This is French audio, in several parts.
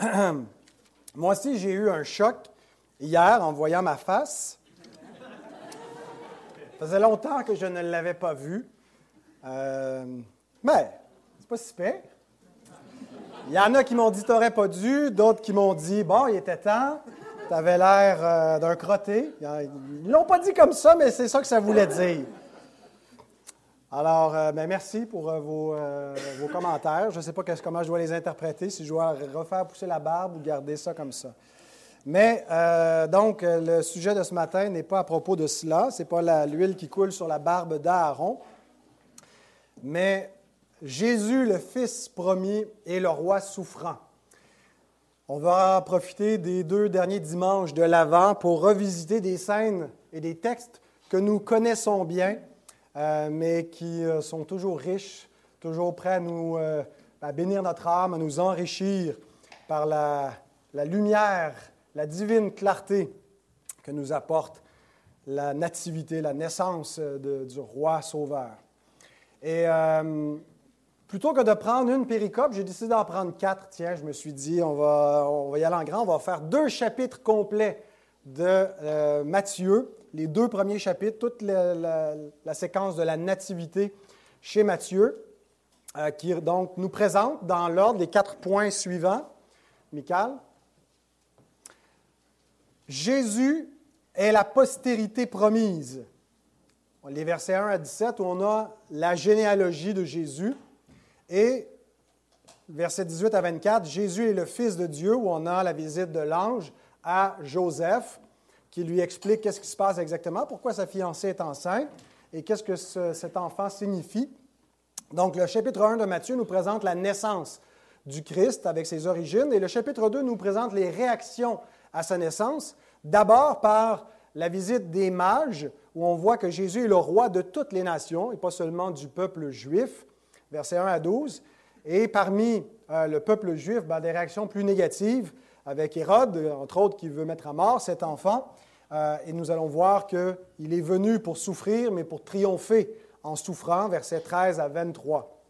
Moi aussi, j'ai eu un choc hier en voyant ma face. Ça faisait longtemps que je ne l'avais pas vue. Euh, mais, c'est pas si. Il y en a qui m'ont dit t'aurais pas dû, d'autres qui m'ont dit bon, il était temps, tu avais l'air euh, d'un crotté. Ils l'ont pas dit comme ça, mais c'est ça que ça voulait dire. Alors, euh, ben, merci pour euh, vos, vos, commentaires. Je ne sais pas comment je dois les interpréter, si je dois refaire pousser la barbe ou garder ça comme ça. Mais donc, le sujet de ce matin n'est pas à propos de cela. Ce n'est pas l'huile qui coule sur la barbe d'Aaron. Mais Jésus, le Fils promis, est le roi souffrant. On va profiter des deux derniers dimanches de l'Avent pour revisiter des scènes et des textes que nous connaissons bien, euh, mais qui euh, sont toujours riches, toujours prêts euh, à bénir notre âme, à nous enrichir par la, lumière, la divine clarté que nous apporte la nativité, la naissance du roi sauveur. Et Plutôt que de prendre une péricope, j'ai décidé d'en prendre quatre. Tiens, je me suis dit, on va, on va y aller en grand. On va faire deux chapitres complets de Matthieu, les deux premiers chapitres, toute la, séquence de la nativité chez Matthieu, euh, qui donc nous présente dans l'ordre les quatre points suivants. Michael. Jésus est la postérité promise. Les versets 1 à 17, où on a la généalogie de Jésus. Et verset 18 à 24, Jésus est le Fils de Dieu, où on a la visite de l'ange à Joseph, qui lui explique qu'est-ce qui se passe exactement, pourquoi sa fiancée est enceinte et qu'est-ce que cet enfant signifie. Donc, le chapitre 1 de Matthieu nous présente la naissance du Christ avec ses origines, et le chapitre 2 nous présente les réactions à sa naissance, d'abord par la visite des mages, où on voit que Jésus est le roi de toutes les nations, et pas seulement du peuple juif versets 1 à 12. Et parmi euh, le peuple juif, ben, des réactions plus négatives, avec Hérode, entre autres, qui veut mettre à mort cet enfant. Euh, et nous allons voir qu'il est venu pour souffrir, mais pour triompher en souffrant, versets 13 à 23.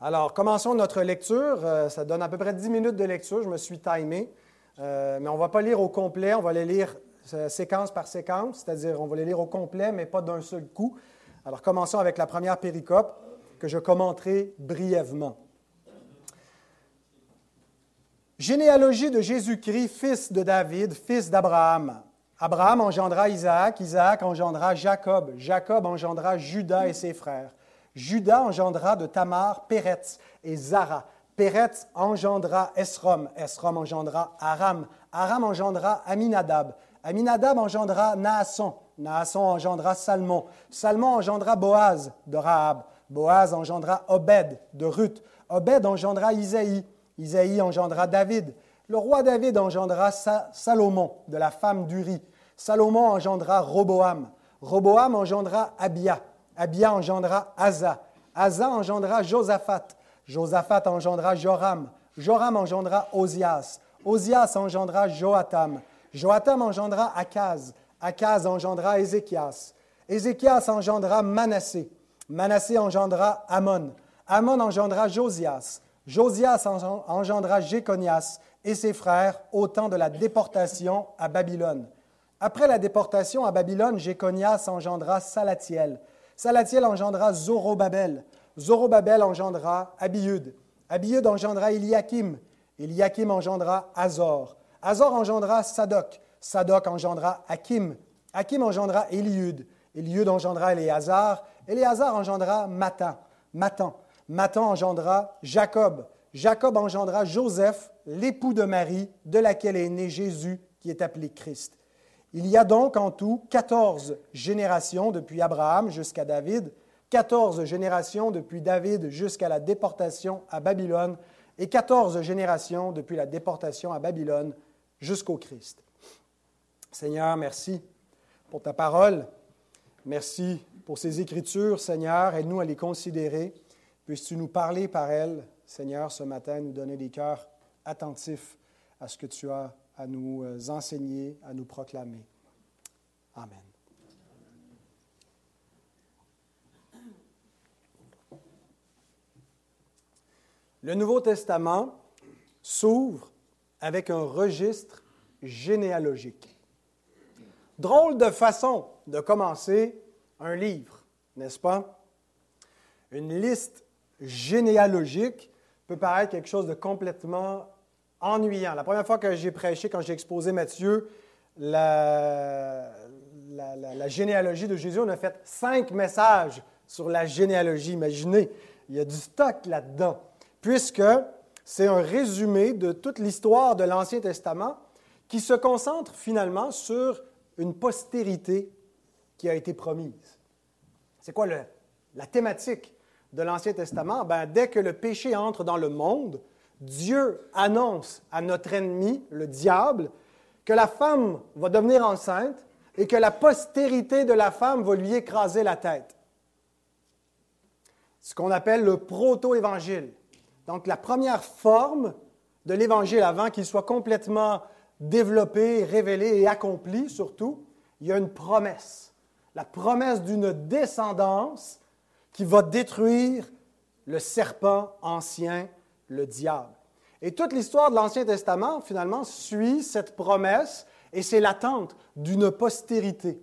Alors, commençons notre lecture. Euh, ça donne à peu près 10 minutes de lecture. Je me suis timé. mais on ne va pas lire au complet, on va les lire séquence par séquence, c'est-à-dire on va les lire au complet, mais pas d'un seul coup. Alors, commençons avec la première péricope que je commenterai brièvement. Généalogie de Jésus-Christ, fils de David, fils d'Abraham. Abraham engendra Isaac, Isaac engendra Jacob, Jacob engendra Judas et ses frères. Judas engendra de Tamar Péretz et Zara. Péretz engendra Esrom, Esrom engendra Aram, Aram engendra Aminadab, Aminadab engendra Naasson, Naasson engendra Salmon, Salmon engendra Boaz de Rahab, Boaz engendra Obed de Ruth. Obed engendra Isaïe. Isaïe engendra David. Le roi David engendra Salomon de la femme d'Uri. Salomon engendra Roboam. Roboam engendra Abia. Abia engendra Asa. Asa engendra Josaphat. Josaphat engendra Joram. Joram engendra Osias. Osias engendra Joatam. Joatam engendra Akaz. Akaz engendra Ézéchias. Ézéchias engendra Manassé. Manassé engendra Amon. Amon engendra Josias. Josias engendra Jéconias et ses frères au temps de la déportation à Babylone. Après la déportation à Babylone, Jéconias engendra Salatiel. Salatiel engendra Zorobabel. Zorobabel engendra Abiud. Abiud engendra Eliakim. Eliakim engendra Azor. Azor engendra Sadoc. Sadoc engendra Hakim. Hakim engendra Eliud. Eliud engendra Éléazar. Éléazar engendra Matan. Matan. Matan engendra Jacob. Jacob engendra Joseph, l'époux de Marie, de laquelle est né Jésus, qui est appelé Christ. Il y a donc en tout 14 générations depuis Abraham jusqu'à David, 14 générations depuis David jusqu'à la déportation à Babylone, et 14 générations depuis la déportation à Babylone jusqu'au Christ. Seigneur, merci pour ta parole. Merci pour ces Écritures, Seigneur. Aide-nous à les considérer. Puisses-tu nous parler par elles, Seigneur, ce matin, nous donner des cœurs attentifs à ce que tu as à nous euh, enseigner, à nous proclamer. Amen. Le Nouveau Testament s'ouvre avec un registre généalogique. Drôle de façon de commencer un livre, n'est-ce pas? Une liste généalogique peut paraître quelque chose de complètement ennuyant. La première fois que j'ai prêché, quand j'ai exposé Matthieu, la, la, généalogie de Jésus, on a fait cinq messages sur la généalogie. Imaginez, il y a du stock là-dedans, puisque c'est un résumé de toute l'histoire de l'Ancien Testament qui se concentre finalement sur une postérité qui a été promise. C'est quoi la thématique de l'Ancien Testament? Ben, dès que le péché entre dans le monde, Dieu annonce à notre ennemi, le diable, que la femme va devenir enceinte et que la postérité de la femme va lui écraser la tête. Ce qu'on appelle le proto-évangile. Donc la première forme de l'évangile avant qu'il soit complètement développé, révélé et accompli surtout, il y a une promesse. La promesse d'une descendance qui va détruire le serpent ancien, le diable. Et toute l'histoire de l'Ancien Testament, finalement, suit cette promesse et c'est l'attente d'une postérité.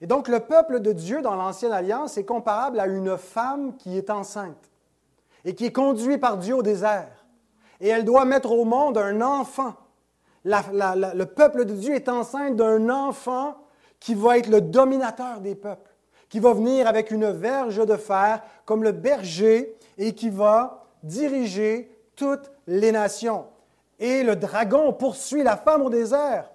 Et donc le peuple de Dieu dans l'Ancienne Alliance est comparable à une femme qui est enceinte et qui est conduite par Dieu au désert. Et elle doit mettre au monde un enfant. le peuple de Dieu est enceinte d'un enfant qui va être le dominateur des peuples, qui va venir avec une verge de fer comme le berger et qui va diriger toutes les nations. Et le dragon poursuit la femme au désert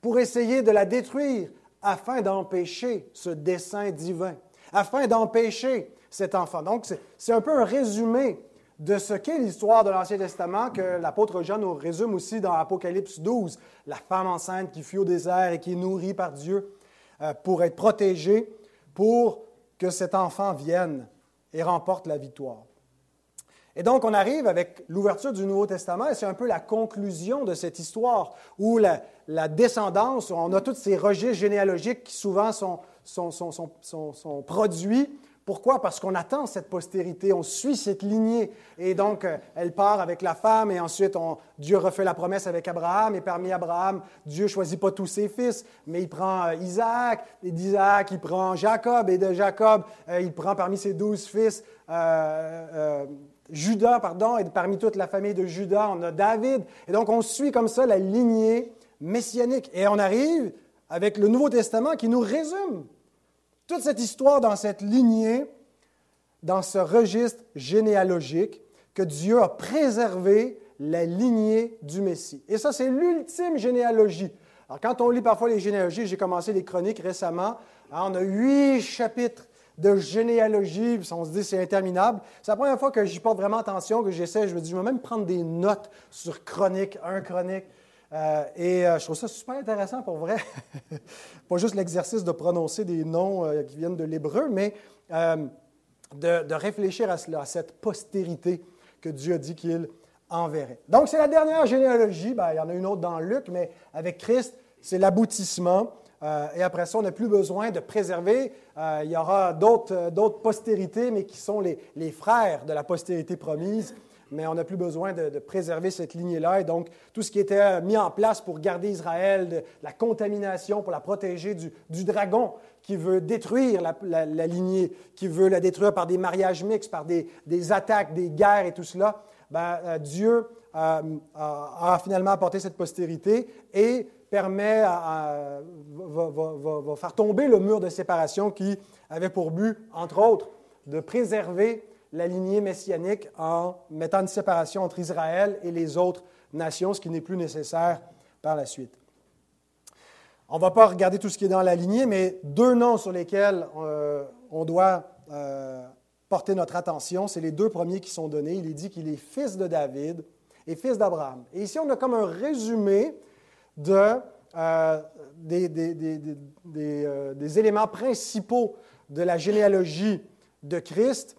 pour essayer de la détruire afin d'empêcher ce dessein divin, afin d'empêcher cet enfant. Donc, c'est un peu un résumé de ce qu'est l'histoire de l'Ancien Testament que l'apôtre Jean nous résume aussi dans Apocalypse 12, la femme enceinte qui fuit au désert et qui est nourrie par Dieu euh, pour être protégée, pour que cet enfant vienne et remporte la victoire. Et donc, on arrive avec l'ouverture du Nouveau Testament, et c'est un peu la conclusion de cette histoire, où la, descendance, on a tous ces registres généalogiques qui souvent sont, sont, produits. Pourquoi? Parce qu'on attend cette postérité, on suit cette lignée. Et donc, euh, elle part avec la femme, et ensuite, Dieu refait la promesse avec Abraham, et parmi Abraham, Dieu choisit pas tous ses fils, mais il prend euh, Isaac, et d'Isaac, il prend Jacob, et de Jacob, euh, il prend parmi ses douze fils Judas, pardon, et parmi toute la famille de Judas, on a David. Et donc, on suit comme ça la lignée messianique. Et on arrive avec le Nouveau Testament qui nous résume toute cette histoire dans cette lignée, dans ce registre généalogique que Dieu a préservé la lignée du Messie. Et ça, c'est l'ultime généalogie. Alors, quand on lit parfois les généalogies, j'ai commencé les chroniques récemment, hein, on a huit chapitres de généalogie, puis on se dit c'est interminable. C'est la première fois que j'y porte vraiment attention, que j'essaie, je me dis, je vais même prendre des notes sur chronique, un chronique. Euh, et euh, je trouve ça super intéressant pour vrai. Pas juste l'exercice de prononcer des noms euh, qui viennent de l'hébreu, mais de, réfléchir à, cela, à cette postérité que Dieu a dit qu'il enverrait. Donc, c'est la dernière généalogie. Ben, il y en a une autre dans Luc, mais avec Christ, c'est l'aboutissement. Et après ça, on n'a plus besoin de préserver. Il y aura d'autres postérités, mais qui sont les, frères de la postérité promise. Mais on n'a plus besoin de, préserver cette lignée-là. Et donc, tout ce qui était mis en place pour garder Israël de la contamination, pour la protéger du, dragon qui veut détruire la, lignée, qui veut la détruire par des mariages mixtes, par des, attaques, des guerres et tout cela, ben, Dieu a, a, finalement apporté cette postérité et permet à, va, faire tomber le mur de séparation qui avait pour but, entre autres, de préserver la lignée messianique en mettant une séparation entre Israël et les autres nations, ce qui n'est plus nécessaire par la suite. On ne va pas regarder tout ce qui est dans la lignée, mais deux noms sur lesquels euh, on doit euh, porter notre attention, c'est les deux premiers qui sont donnés. Il est dit qu'il est fils de David et fils d'Abraham. Et ici, on a comme un résumé euh, euh, des, éléments principaux de la généalogie de Christ,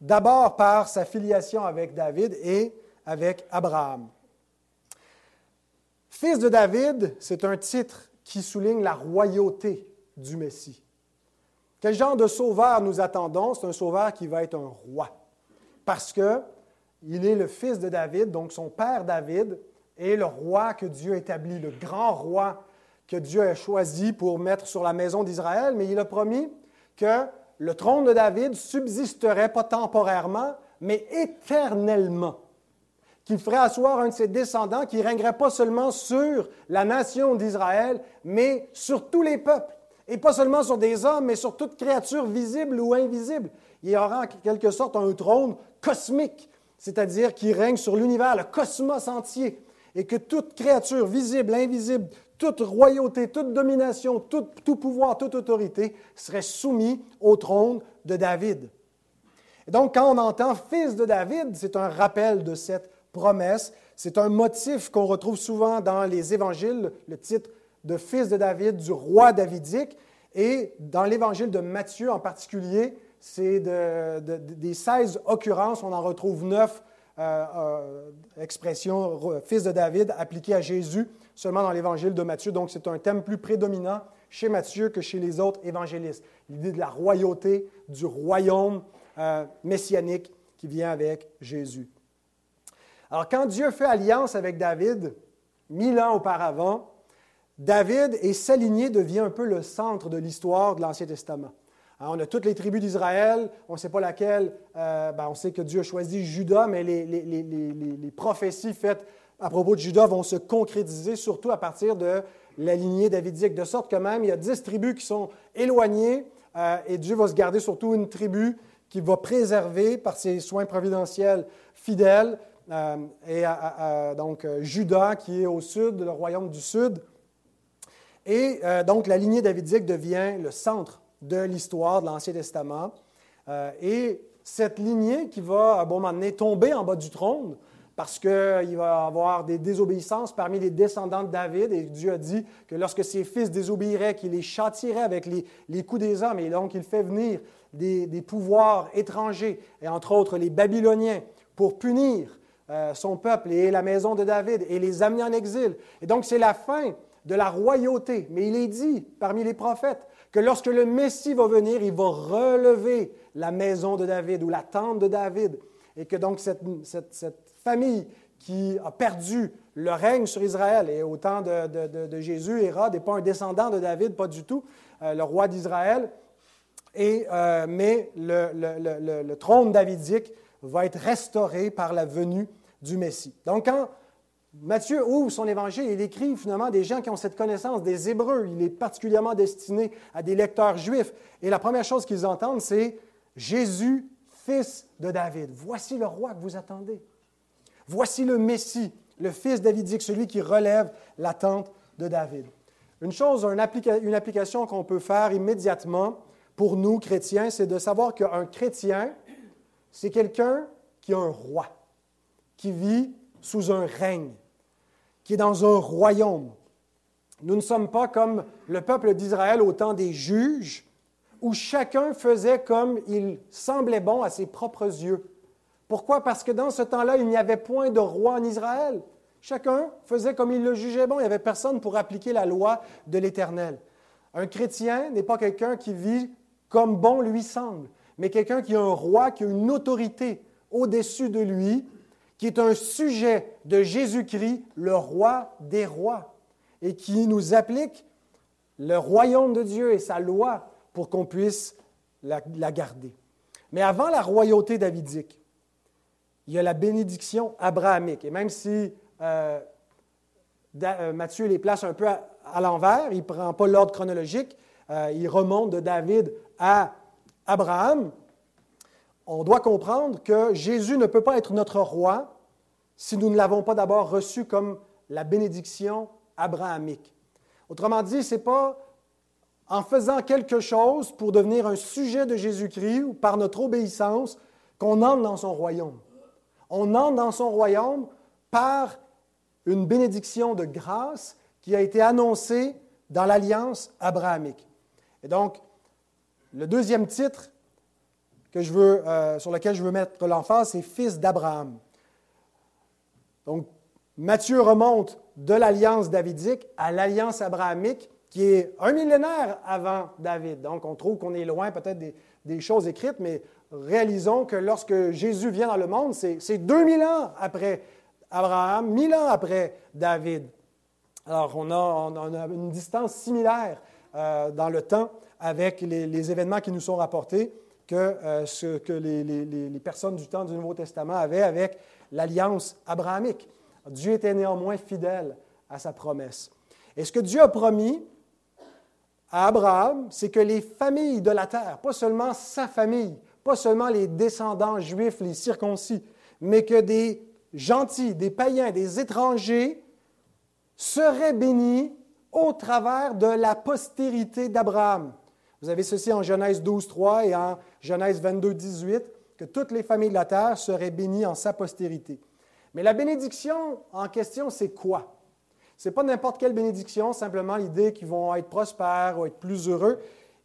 d'abord par sa filiation avec David et avec Abraham. Fils de David, c'est un titre qui souligne la royauté du Messie. Quel genre de sauveur nous attendons? C'est un sauveur qui va être un roi, parce qu'il est le fils de David, donc son père David est le roi que Dieu établit, le grand roi que Dieu a choisi pour mettre sur la maison d'Israël, mais il a promis que le trône de David subsisterait pas temporairement, mais éternellement. Qu'il ferait asseoir un de ses descendants qui régnerait pas seulement sur la nation d'Israël, mais sur tous les peuples. Et pas seulement sur des hommes, mais sur toute créature visible ou invisible. Il y aura en quelque sorte un trône cosmique, c'est-à-dire qui règne sur l'univers, le cosmos entier. Et que toute créature visible, invisible, toute royauté, toute domination, tout, pouvoir, toute autorité serait soumis au trône de David. Donc, quand on entend fils de David, c'est un rappel de cette promesse. C'est un motif qu'on retrouve souvent dans les évangiles, le titre de fils de David, du roi davidique. Et dans l'évangile de Matthieu en particulier, c'est des 16 occurrences, on en retrouve 9 euh, euh, expressions fils de David appliquées à Jésus seulement dans l'évangile de Matthieu. Donc c'est un thème plus prédominant chez Matthieu que chez les autres évangélistes. L'idée de la royauté, du royaume euh, messianique qui vient avec Jésus. Alors quand Dieu fait alliance avec David, mille ans auparavant, David et sa lignée devient un peu le centre de l'histoire de l'Ancien Testament. Hein, on a toutes les tribus d'Israël, on ne sait pas laquelle, euh, ben, on sait que Dieu a choisi Judas, mais les, prophéties faites à propos de Judas vont se concrétiser surtout à partir de la lignée davidique, de sorte que même il y a dix tribus qui sont éloignées euh, et Dieu va se garder surtout une tribu qui va préserver par ses soins providentiels fidèles, euh, et donc Judas qui est au sud, le royaume du sud. Et donc la lignée davidique devient le centre de l'histoire de l'Ancien Testament. Euh, et cette lignée qui va, à un moment donné, tomber en bas du trône, parce qu'il va avoir des désobéissances parmi les descendants de David, et Dieu a dit que lorsque ses fils désobéiraient, qu'il les châtierait avec les, coups des hommes, et donc il fait venir des, pouvoirs étrangers, et entre autres les Babyloniens, pour punir euh, son peuple et la maison de David, et les amener en exil. Et donc c'est la fin de la royauté, mais il est dit parmi les prophètes que lorsque le Messie va venir, il va relever la maison de David ou la tente de David, et que donc cette, famille qui a perdu le règne sur Israël, et au temps de, Jésus, Hérode n'est pas un descendant de David, pas du tout, euh, le roi d'Israël, euh, mais le, le, trône davidique va être restauré par la venue du Messie. Donc Matthieu ouvre son évangile et il écrit finalement des gens qui ont cette connaissance des Hébreux. Il est particulièrement destiné à des lecteurs juifs. Et la première chose qu'ils entendent, c'est Jésus, fils de David. Voici le roi que vous attendez. Voici le Messie, le fils davidique, celui qui relève l'attente de David. Une chose, une, application qu'on peut faire immédiatement pour nous, chrétiens, c'est de savoir qu'un chrétien, c'est quelqu'un qui a un roi, qui vit sous un règne, qui est dans un royaume. Nous ne sommes pas comme le peuple d'Israël au temps des juges, où chacun faisait comme il semblait bon à ses propres yeux. Pourquoi? Parce que dans ce temps-là, il n'y avait point de roi en Israël. Chacun faisait comme il le jugeait bon. Il n'y avait personne pour appliquer la loi de l'Éternel. Un chrétien n'est pas quelqu'un qui vit comme bon lui semble, mais quelqu'un qui a un roi, qui a une autorité au-dessus de lui, qui est un sujet de Jésus-Christ, le roi des rois, et qui nous applique le royaume de Dieu et sa loi pour qu'on puisse la, garder. Mais avant la royauté davidique, il y a la bénédiction abrahamique. Et même si euh, euh, Matthieu les place un peu à, l'envers, il ne prend pas l'ordre chronologique, euh, il remonte de David à Abraham, on doit comprendre que Jésus ne peut pas être notre roi si nous ne l'avons pas d'abord reçu comme la bénédiction abrahamique. Autrement dit, ce n'est pas en faisant quelque chose pour devenir un sujet de Jésus-Christ ou par notre obéissance qu'on entre dans son royaume. On entre dans son royaume par une bénédiction de grâce qui a été annoncée dans l'alliance abrahamique. Et donc, le deuxième titre euh, sur lequel je veux mettre l'emphase, c'est Fils d'Abraham. Donc, Matthieu remonte de l'alliance davidique à l'alliance abrahamique, qui est un millénaire avant David. Donc, on trouve qu'on est loin peut-être des, choses écrites, mais réalisons que lorsque Jésus vient dans le monde, c'est 2000 ans après Abraham, mille ans après David. Alors, on a, une distance similaire euh, dans le temps avec les, événements qui nous sont rapportés que euh, ce que les, les, personnes du temps du Nouveau Testament avaient avec l'alliance abrahamique. Dieu était néanmoins fidèle à sa promesse. Et ce que Dieu a promis à Abraham, c'est que les familles de la terre, pas seulement sa famille, pas seulement les descendants juifs, les circoncis, mais que des gentils, des païens, des étrangers seraient bénis au travers de la postérité d'Abraham. Vous avez ceci en Genèse 12, 3 et en Genèse 22, 18, que toutes les familles de la terre seraient bénies en sa postérité. Mais la bénédiction en question, c'est quoi? Ce n'est pas n'importe quelle bénédiction, simplement l'idée qu'ils vont être prospères ou être plus heureux.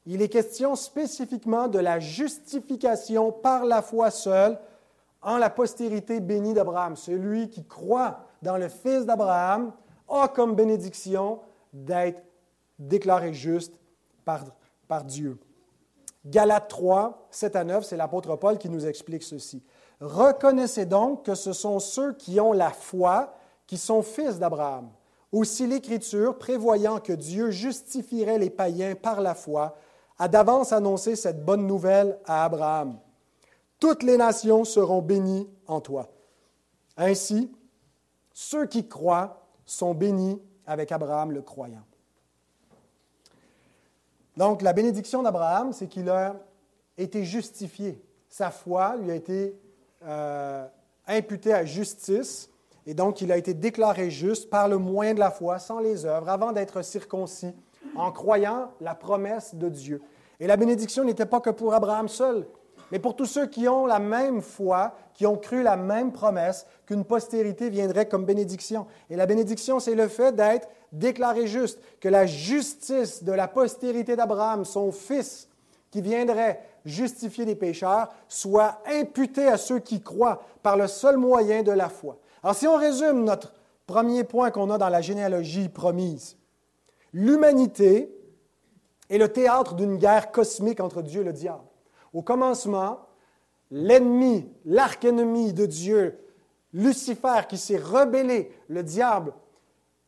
Il est question spécifiquement de la justification par la foi seule en la postérité bénie d'Abraham. Celui qui croit dans le Fils d'Abraham a comme bénédiction d'être déclaré juste par, Dieu. Galates 3, 7 à 9, c'est l'apôtre Paul qui nous explique ceci. Reconnaissez donc que ce sont ceux qui ont la foi qui sont fils d'Abraham. Aussi l'Écriture, prévoyant que Dieu justifierait les païens par la foi, a d'avance annoncé cette bonne nouvelle à Abraham. Toutes les nations seront bénies en toi. Ainsi, ceux qui croient sont bénis avec Abraham le croyant. Donc, la bénédiction d'Abraham, c'est qu'il a été justifié. Sa foi lui a été euh, imputée à justice et donc, il a été déclaré juste par le moyen de la foi, sans les œuvres, avant d'être circoncis, en croyant la promesse de Dieu. Et la bénédiction n'était pas que pour Abraham seul, mais pour tous ceux qui ont la même foi, qui ont cru la même promesse, qu'une postérité viendrait comme bénédiction. Et la bénédiction, c'est le fait d'être déclaré juste, que la justice de la postérité d'Abraham, son fils, qui viendrait justifier les pécheurs, soit imputée à ceux qui croient par le seul moyen de la foi. Alors si on résume notre premier point qu'on a dans la généalogie promise, l'humanité est le théâtre d'une guerre cosmique entre Dieu et le diable. Au commencement, l'ennemi, l'arc-ennemi de Dieu, Lucifer, qui s'est rebellé, le diable,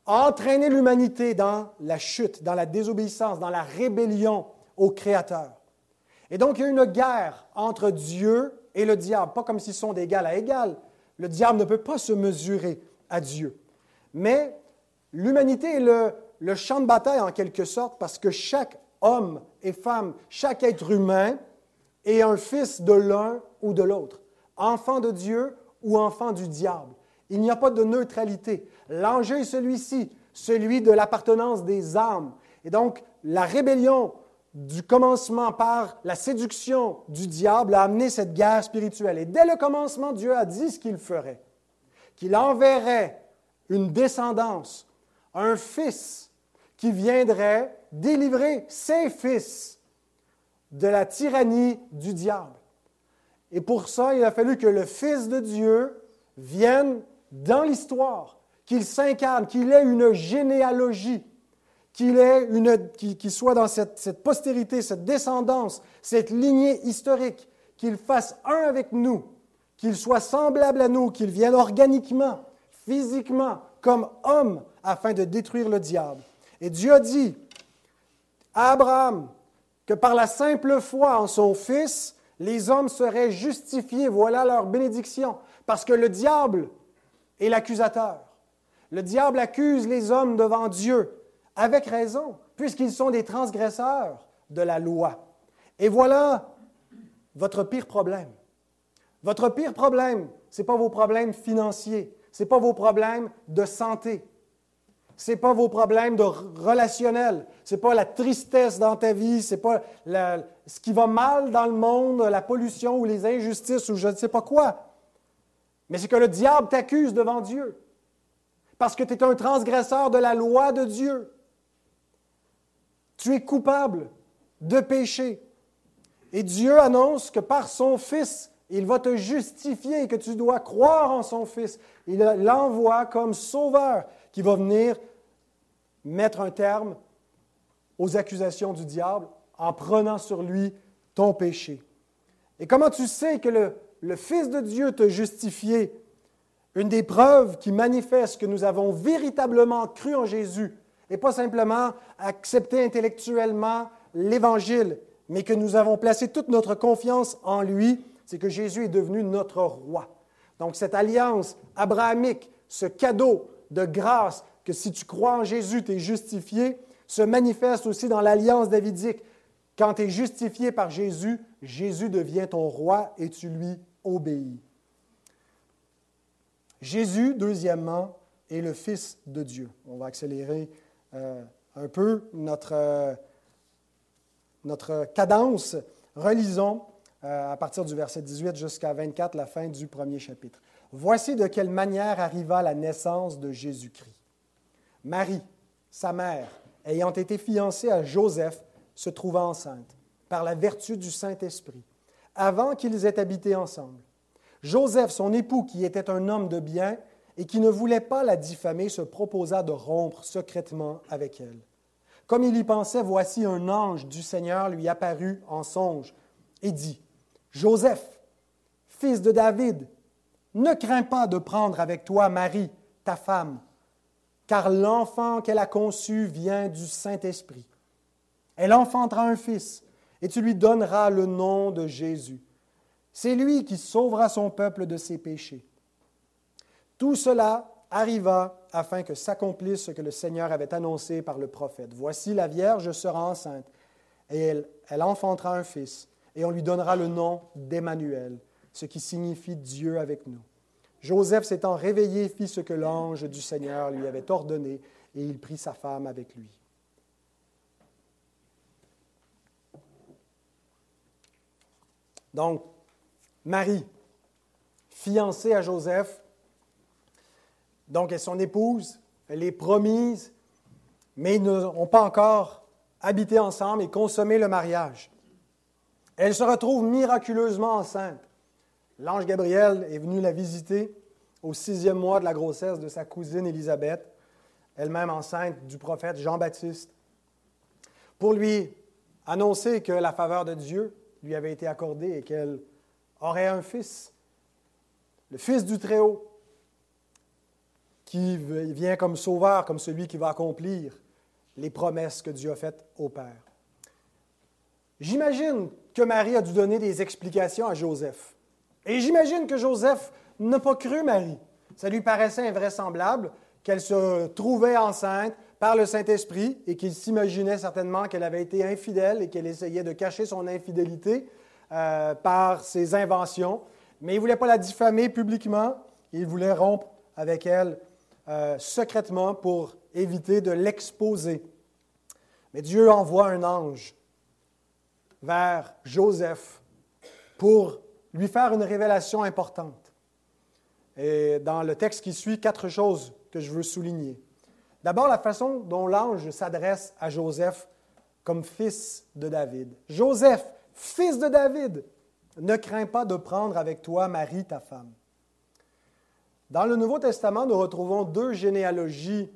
a entraîné l'humanité dans la chute, dans la désobéissance, dans la rébellion au Créateur. Et donc, il y a une guerre entre Dieu et le diable, pas comme s'ils sont d'égal à égal, le diable ne peut pas se mesurer à Dieu. Mais l'humanité est le, champ de bataille en quelque sorte parce que chaque homme et femme, chaque être humain est un fils de l'un ou de l'autre, enfant de Dieu ou enfant du diable. Il n'y a pas de neutralité. L'enjeu est celui-ci, celui de l'appartenance des âmes. Et donc, la rébellion du commencement par la séduction du diable a amené cette guerre spirituelle. Et dès le commencement, Dieu a dit ce qu'il ferait, qu'il enverrait une descendance, un fils qui viendrait délivrer ses fils de la tyrannie du diable. Et pour ça, il a fallu que le Fils de Dieu vienne dans l'histoire, qu'il s'incarne, qu'il ait une généalogie qu'il une, soit dans cette, postérité, cette descendance, cette lignée historique, qu'il fasse un avec nous, qu'il soit semblable à nous, qu'il vienne organiquement, physiquement, comme homme, afin de détruire le diable. Et Dieu a dit à Abraham que par la simple foi en son Fils, les hommes seraient justifiés. Voilà leur bénédiction. Parce que le diable est l'accusateur. Le diable accuse les hommes devant Dieu avec raison, puisqu'ils sont des transgresseurs de la loi. Et voilà votre pire problème. Votre pire problème, ce n'est pas vos problèmes financiers, ce n'est pas vos problèmes de santé, n'est pas vos problèmes de relationnel, ce n'est pas la tristesse dans ta vie, ce n'est pas ce qui va mal dans le monde, la pollution ou les injustices ou je ne sais pas quoi. Mais c'est que le diable t'accuse devant Dieu parce que tu es un transgresseur de la loi de Dieu. Tu es coupable de péché. Et Dieu annonce que par son Fils, il va te justifier et que tu dois croire en son Fils. Il l'envoie comme sauveur qui va venir mettre un terme aux accusations du diable en prenant sur lui ton péché. Et comment tu sais que le, Fils de Dieu t'a justifié? Une des preuves qui manifeste que nous avons véritablement cru en Jésus et pas simplement accepté intellectuellement l'Évangile, mais que nous avons placé toute notre confiance en lui, c'est que Jésus est devenu notre roi. Donc cette alliance abrahamique, ce cadeau de grâce, que si tu crois en Jésus, tu es justifié, se manifeste aussi dans l'alliance davidique. Quand tu es justifié par Jésus, Jésus devient ton roi et tu lui obéis. Jésus, deuxièmement, est le Fils de Dieu. On va accélérer euh, un peu notre, euh, cadence. Relisons euh, à partir du verset 18 jusqu'à 24, la fin du premier chapitre. Voici de quelle manière arriva la naissance de Jésus-Christ. Marie, sa mère, ayant été fiancée à Joseph, se trouva enceinte par la vertu du Saint-Esprit, avant qu'ils aient habité ensemble. Joseph, son époux, qui était un homme de bien et qui ne voulait pas la diffamer, se proposa de rompre secrètement avec elle. Comme il y pensait, voici un ange du Seigneur lui apparut en songe et dit, Joseph, fils de David, ne crains pas de prendre avec toi Marie, ta femme, car l'enfant qu'elle a conçu vient du Saint-Esprit. Elle enfantera un fils, et tu lui donneras le nom de Jésus. C'est lui qui sauvera son peuple de ses péchés. Tout cela arriva afin que s'accomplisse ce que le Seigneur avait annoncé par le prophète. Voici la Vierge sera enceinte, et elle, enfantera un fils, et on lui donnera le nom d'Emmanuel, ce qui signifie Dieu avec nous. Joseph s'étant réveillé fit ce que l'ange du Seigneur lui avait ordonné, et il prit sa femme avec lui. Donc, Marie, fiancée à Joseph, donc elle est son épouse, elle est promise, mais ils n'ont pas encore habité ensemble et consommé le mariage. Elle se retrouve miraculeusement enceinte. L'ange Gabriel est venu la visiter au sixième mois de la grossesse de sa cousine Élisabeth, elle-même enceinte du prophète Jean-Baptiste, pour lui annoncer que la faveur de Dieu lui avait été accordée et qu'elle aurait un fils, le fils du Très-Haut, qui vient comme sauveur, comme celui qui va accomplir les promesses que Dieu a faites au Père. J'imagine que Marie a dû donner des explications à Joseph. Et j'imagine que Joseph n'a pas cru Marie. Ça lui paraissait invraisemblable qu'elle se trouvait enceinte par le Saint-Esprit et qu'il s'imaginait certainement qu'elle avait été infidèle et qu'elle essayait de cacher son infidélité euh, par ses inventions. Mais il ne voulait pas la diffamer publiquement, il voulait rompre avec elle euh, secrètement pour éviter de l'exposer. Mais Dieu envoie un ange vers Joseph pour lui faire une révélation importante. Et dans le texte qui suit, quatre choses que je veux souligner. D'abord, la façon dont l'ange s'adresse à Joseph comme fils de David. Joseph, fils de David, ne crains pas de prendre avec toi Marie, ta femme. Dans le Nouveau Testament, nous retrouvons deux généalogies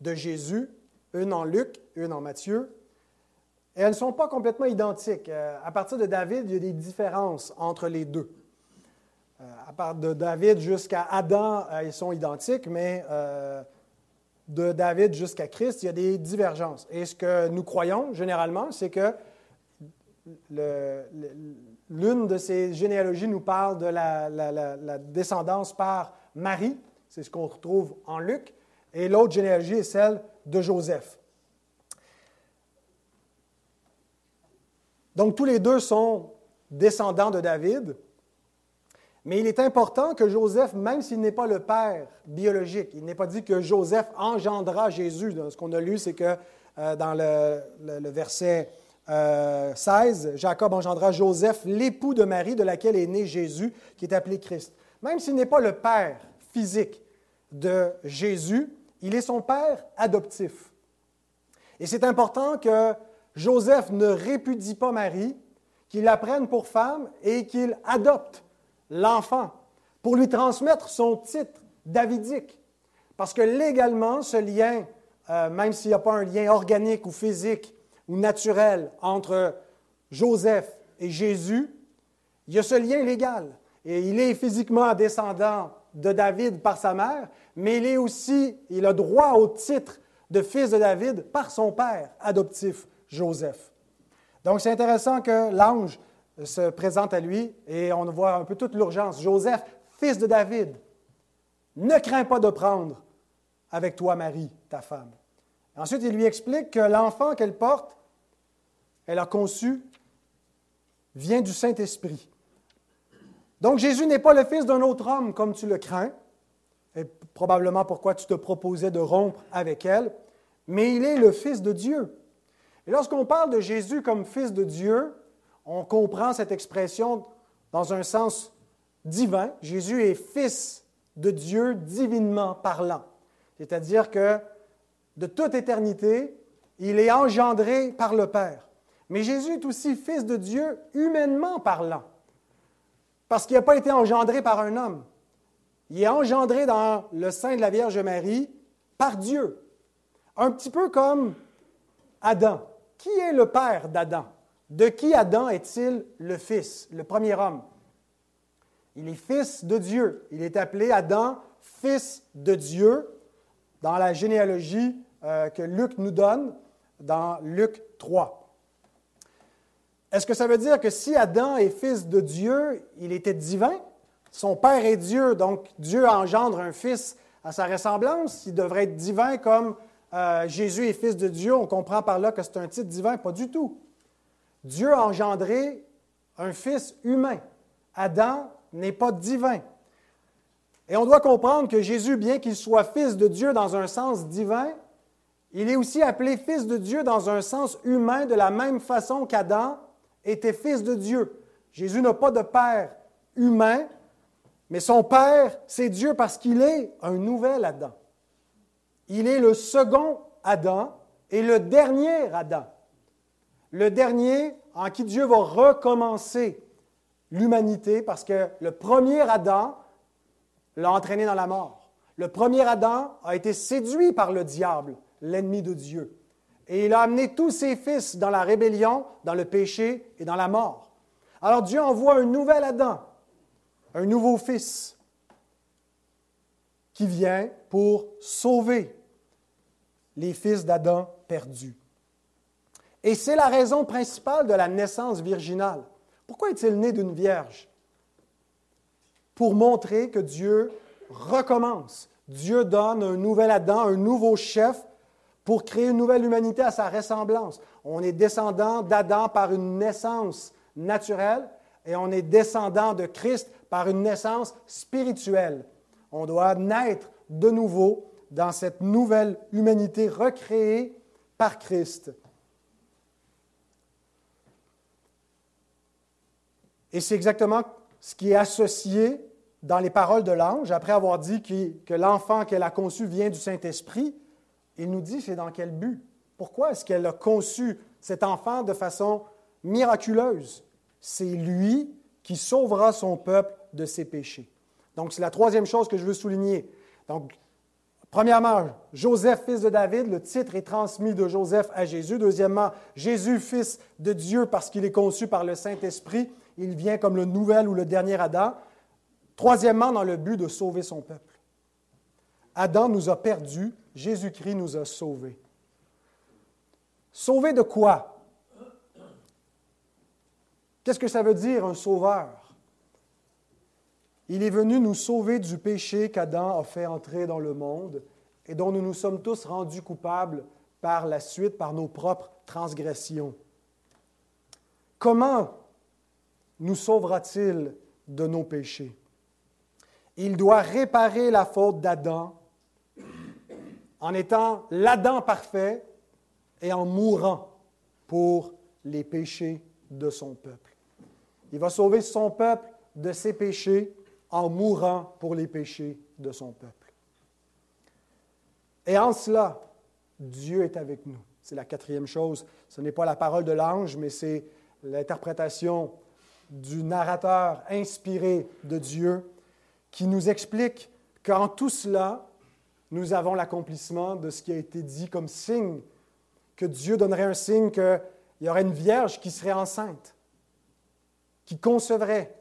de Jésus, une en Luc, une en Matthieu, et elles ne sont pas complètement identiques. Euh, à partir de David, il y a des différences entre les deux. Euh, à partir de David jusqu'à Adam, euh, ils sont identiques, mais de David jusqu'à Christ, il y a des divergences. Et ce que nous croyons généralement, c'est que l'une de ces généalogies nous parle de la descendance par Marie, c'est ce qu'on retrouve en Luc, et l'autre généalogie est celle de Joseph. Donc tous les deux sont descendants de David, mais il est important que Joseph, même s'il n'est pas le père biologique, il n'est pas dit que Joseph engendra Jésus. Ce qu'on a lu, c'est que euh, dans le, verset 16, euh, Jacob engendra Joseph, l'époux de Marie, de laquelle est né Jésus, qui est appelé Christ. Même s'il n'est pas le père physique de Jésus, il est son père adoptif. Et c'est important que Joseph ne répudie pas Marie, qu'il la prenne pour femme et qu'il adopte l'enfant pour lui transmettre son titre davidique. Parce que légalement, ce lien, euh, même s'il n'y a pas un lien organique ou physique ou naturel entre Joseph et Jésus, il y a ce lien légal. Et il est physiquement descendant de David par sa mère, mais il est aussi, il a droit au titre de fils de David par son père adoptif, Joseph. Donc c'est intéressant que l'ange se présente à lui et on voit un peu toute l'urgence. Joseph, fils de David, ne crains pas de prendre avec toi Marie, ta femme. Ensuite, il lui explique que l'enfant qu'elle porte, elle a conçu, vient du Saint-Esprit. Donc Jésus n'est pas le fils d'un autre homme comme tu le crains, et probablement pourquoi tu te proposais de rompre avec elle, mais il est le Fils de Dieu. Et lorsqu'on parle de Jésus comme Fils de Dieu, on comprend cette expression dans un sens divin. Jésus est Fils de Dieu divinement parlant. C'est-à-dire que de toute éternité, il est engendré par le Père. Mais Jésus est aussi Fils de Dieu humainement parlant, parce qu'il n'a pas été engendré par un homme. Il est engendré dans le sein de la Vierge Marie par Dieu. Un petit peu comme Adam. Qui est le père d'Adam? De qui Adam est-il le fils, le premier homme? Il est fils de Dieu. Il est appelé Adam, fils de Dieu, dans la généalogie euh, que Luc nous donne, dans Luc 3. Est-ce que ça veut dire que si Adam est fils de Dieu, il était divin? Son père est Dieu, donc Dieu engendre un fils à sa ressemblance. Il devrait être divin comme euh, Jésus est fils de Dieu. On comprend par là que c'est un titre divin. Pas du tout. Dieu a engendré un fils humain. Adam n'est pas divin. Et on doit comprendre que Jésus, bien qu'il soit fils de Dieu dans un sens divin, il est aussi appelé fils de Dieu dans un sens humain de la même façon qu'Adam était fils de Dieu. Jésus n'a pas de père humain, mais son père, c'est Dieu parce qu'il est un nouvel Adam. Il est le second Adam et le dernier Adam. Le dernier en qui Dieu va recommencer l'humanité parce que le premier Adam l'a entraîné dans la mort. Le premier Adam a été séduit par le diable, l'ennemi de Dieu. Et il a amené tous ses fils dans la rébellion, dans le péché et dans la mort. Alors Dieu envoie un nouvel Adam, un nouveau fils, qui vient pour sauver les fils d'Adam perdus. Et c'est la raison principale de la naissance virginale. Pourquoi est-il né d'une vierge? Pour montrer que Dieu recommence. Dieu donne un nouvel Adam, un nouveau chef pour créer une nouvelle humanité à sa ressemblance. On est descendant d'Adam par une naissance naturelle et on est descendant de Christ par une naissance spirituelle. On doit naître de nouveau dans cette nouvelle humanité recréée par Christ. Et c'est exactement ce qui est associé dans les paroles de l'ange, après avoir dit que l'enfant qu'elle a conçu vient du Saint-Esprit, il nous dit c'est dans quel but? Pourquoi est-ce qu'elle a conçu cet enfant de façon miraculeuse? C'est lui qui sauvera son peuple de ses péchés. Donc, c'est la troisième chose que je veux souligner. Donc, Premièrement, Joseph, fils de David, le titre est transmis de Joseph à Jésus. Deuxièmement, Jésus, fils de Dieu, parce qu'il est conçu par le Saint-Esprit, il vient comme le nouvel ou le dernier Adam. Troisièmement, dans le but de sauver son peuple. Adam nous a perdus, Jésus-Christ nous a sauvés. Sauver de quoi? Qu'est-ce que ça veut dire un sauveur? Il est venu nous sauver du péché qu'Adam a fait entrer dans le monde et dont nous nous sommes tous rendus coupables par la suite, par nos propres transgressions. Comment nous sauvera-t-il de nos péchés? Il doit réparer la faute d'Adam en étant l'Adam parfait et en mourant pour les péchés de son peuple. Il va sauver son peuple de ses péchés en mourant pour les péchés de son peuple. Et en cela, Dieu est avec nous. C'est la quatrième chose. Ce n'est pas la parole de l'ange, mais c'est l'interprétation du narrateur inspiré de Dieu qui nous explique qu'en tout cela, nous avons l'accomplissement de ce qui a été dit comme signe, que Dieu donnerait un signe qu'il y aurait une vierge qui serait enceinte, qui concevrait,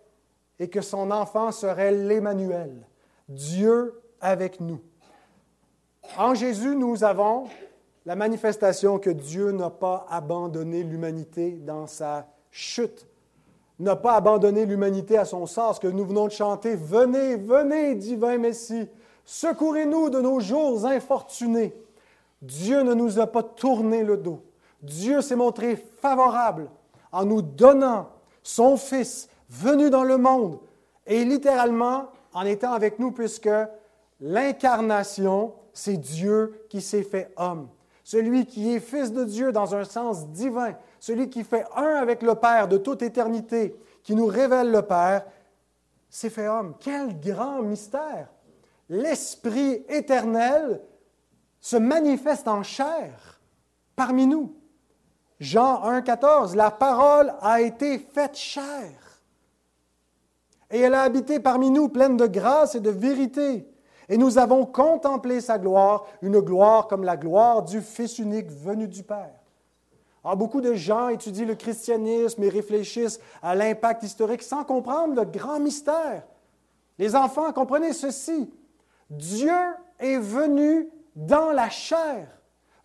et que son enfant serait l'Emmanuel. Dieu avec nous. En Jésus, nous avons la manifestation que Dieu n'a pas abandonné l'humanité dans sa chute, n'a pas abandonné l'humanité à son sort, ce que nous venons de chanter. Venez, venez, divin Messie, secourez-nous de nos jours infortunés. Dieu ne nous a pas tourné le dos. Dieu s'est montré favorable en nous donnant son Fils venu dans le monde et littéralement en étant avec nous puisque l'incarnation, c'est Dieu qui s'est fait homme. Celui qui est fils de Dieu dans un sens divin, celui qui fait un avec le Père de toute éternité, qui nous révèle le Père, s'est fait homme. Quel grand mystère! L'Esprit éternel se manifeste en chair parmi nous. Jean 1,14, la parole a été faite chair. Et elle a habité parmi nous pleine de grâce et de vérité. Et nous avons contemplé sa gloire, une gloire comme la gloire du Fils unique venu du Père. Alors, beaucoup de gens étudient le christianisme et réfléchissent à l'impact historique sans comprendre le grand mystère. Les enfants, comprenez ceci. Dieu est venu dans la chair.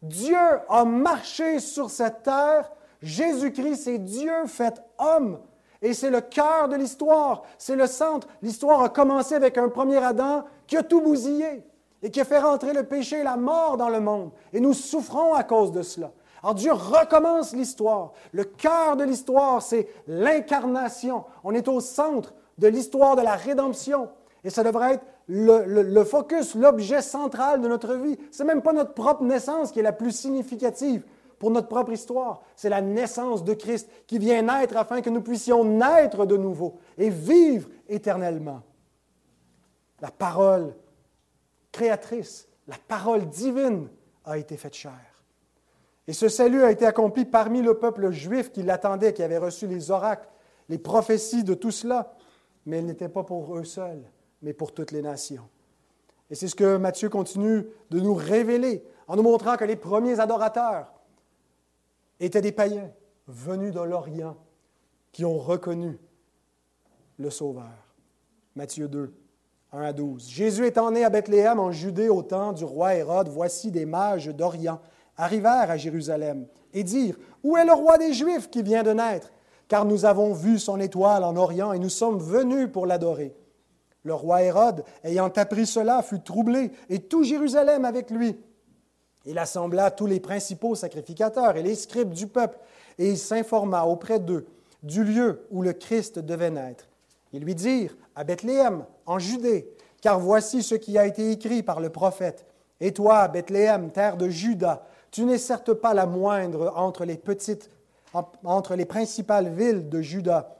Dieu a marché sur cette terre. Jésus-Christ est Dieu fait homme. Et c'est le cœur de l'histoire, c'est le centre. L'histoire a commencé avec un premier Adam qui a tout bousillé et qui a fait rentrer le péché et la mort dans le monde. Et nous souffrons à cause de cela. Alors Dieu recommence l'histoire. Le cœur de l'histoire, c'est l'incarnation. On est au centre de l'histoire de la rédemption. Et ça devrait être le, focus, l'objet central de notre vie. Ce n'est même pas notre propre naissance qui est la plus significative pour notre propre histoire. C'est la naissance de Christ qui vient naître afin que nous puissions naître de nouveau et vivre éternellement. La parole créatrice, la parole divine a été faite chair. Et ce salut a été accompli parmi le peuple juif qui l'attendait, qui avait reçu les oracles, les prophéties de tout cela. Mais il n'était pas pour eux seuls mais pour toutes les nations. Et c'est ce que Matthieu continue de nous révéler en nous montrant que les premiers adorateurs étaient des païens venus de l'Orient qui ont reconnu le Sauveur. Matthieu 2, 1 à 12. Jésus étant né à Bethléem en Judée au temps du roi Hérode, voici des mages d'Orient arrivèrent à Jérusalem et dirent, Où est le roi des Juifs qui vient de naître? Car nous avons vu son étoile en Orient et nous sommes venus pour l'adorer. Le roi Hérode, ayant appris cela, fut troublé, et tout Jérusalem avec lui. Il assembla tous les principaux sacrificateurs et les scribes du peuple, et il s'informa auprès d'eux du lieu où le Christ devait naître. Ils lui dirent, à Bethléem, en Judée, car voici ce qui a été écrit par le prophète. Et toi, Bethléem, terre de Juda, tu n'es certes pas la moindre entre les petites, principales villes de Juda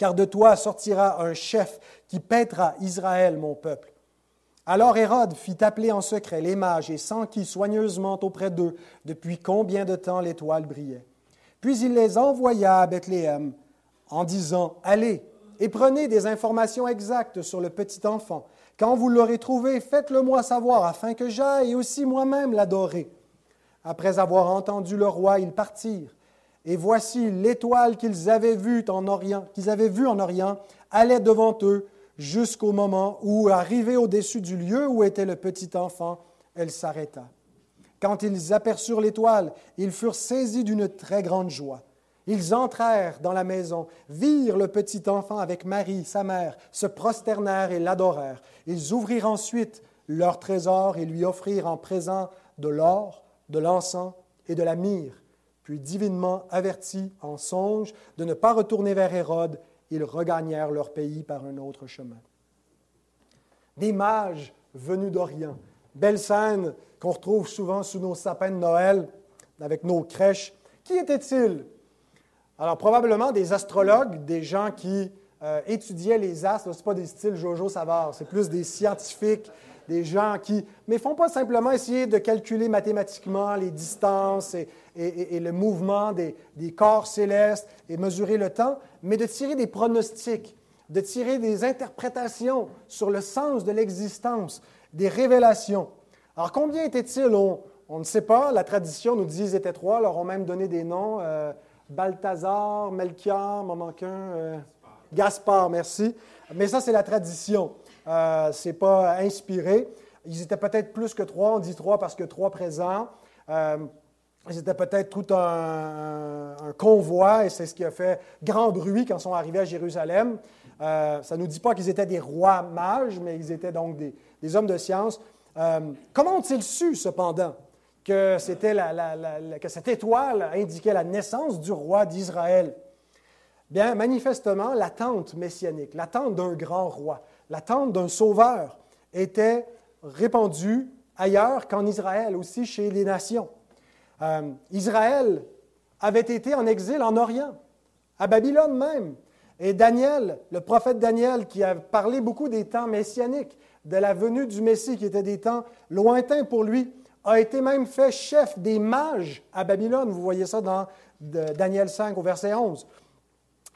car de toi sortira un chef qui paîtra Israël, mon peuple. Alors Hérode fit appeler en secret les mages et s'enquit soigneusement auprès d'eux depuis combien de temps l'étoile brillait. Puis il les envoya à Bethléem en disant, Allez et prenez des informations exactes sur le petit enfant. Quand vous l'aurez trouvé, faites-le moi savoir afin que j'aille aussi moi-même l'adorer. Après avoir entendu le roi, ils partirent. Et voici l'étoile qu'ils avaient vue en Orient, qu'ils avaient vue en Orient, allait devant eux jusqu'au moment où, arrivée au-dessus du lieu où était le petit enfant, elle s'arrêta. Quand ils aperçurent l'étoile, ils furent saisis d'une très grande joie. Ils entrèrent dans la maison, virent le petit enfant avec Marie, sa mère, se prosternèrent et l'adorèrent. Ils ouvrirent ensuite leur trésor et lui offrirent en présent de l'or, de l'encens et de la myrrhe puis divinement avertis en songe de ne pas retourner vers Hérode, ils regagnèrent leur pays par un autre chemin. Des mages venus d'Orient. Belle scène qu'on retrouve souvent sous nos sapins de Noël, avec nos crèches. Qui étaient-ils? Alors, probablement des astrologues, des gens qui euh, étudiaient les astres. Ce pas des styles Jojo Savard, c'est plus des scientifiques, des gens qui ne font pas simplement essayer de calculer mathématiquement les distances et, le mouvement des, corps célestes et mesurer le temps, mais de tirer des pronostics, de tirer des interprétations sur le sens de l'existence, des révélations. Alors combien étaient-ils on, ne sait pas, la tradition nous dit qu'ils étaient trois, leur ont même donné des noms, euh, Balthazar, Melchior, m'en euh, Gaspard, merci. mais ça, c'est la tradition. Euh, ce n'est pas inspiré. Ils étaient peut-être plus que trois. On dit trois parce que trois présents. Euh, ils étaient peut-être tout un, convoi, et c'est ce qui a fait grand bruit quand ils sont arrivés à Jérusalem. Euh, ça ne nous dit pas qu'ils étaient des rois mages, mais ils étaient donc des, hommes de science. Euh, comment ont-ils su, cependant, que, c'était que cette étoile indiquait la naissance du roi d'Israël? Bien, manifestement, l'attente messianique, l'attente d'un grand roi, l'attente d'un sauveur était répandue ailleurs qu'en Israël, aussi chez les nations. Euh, Israël avait été en exil en Orient, à Babylone même. Et Daniel, le prophète Daniel, qui a parlé beaucoup des temps messianiques, de la venue du Messie, qui étaient des temps lointains pour lui, a été même fait chef des mages à Babylone. Vous voyez ça dans Daniel 5 au verset 11.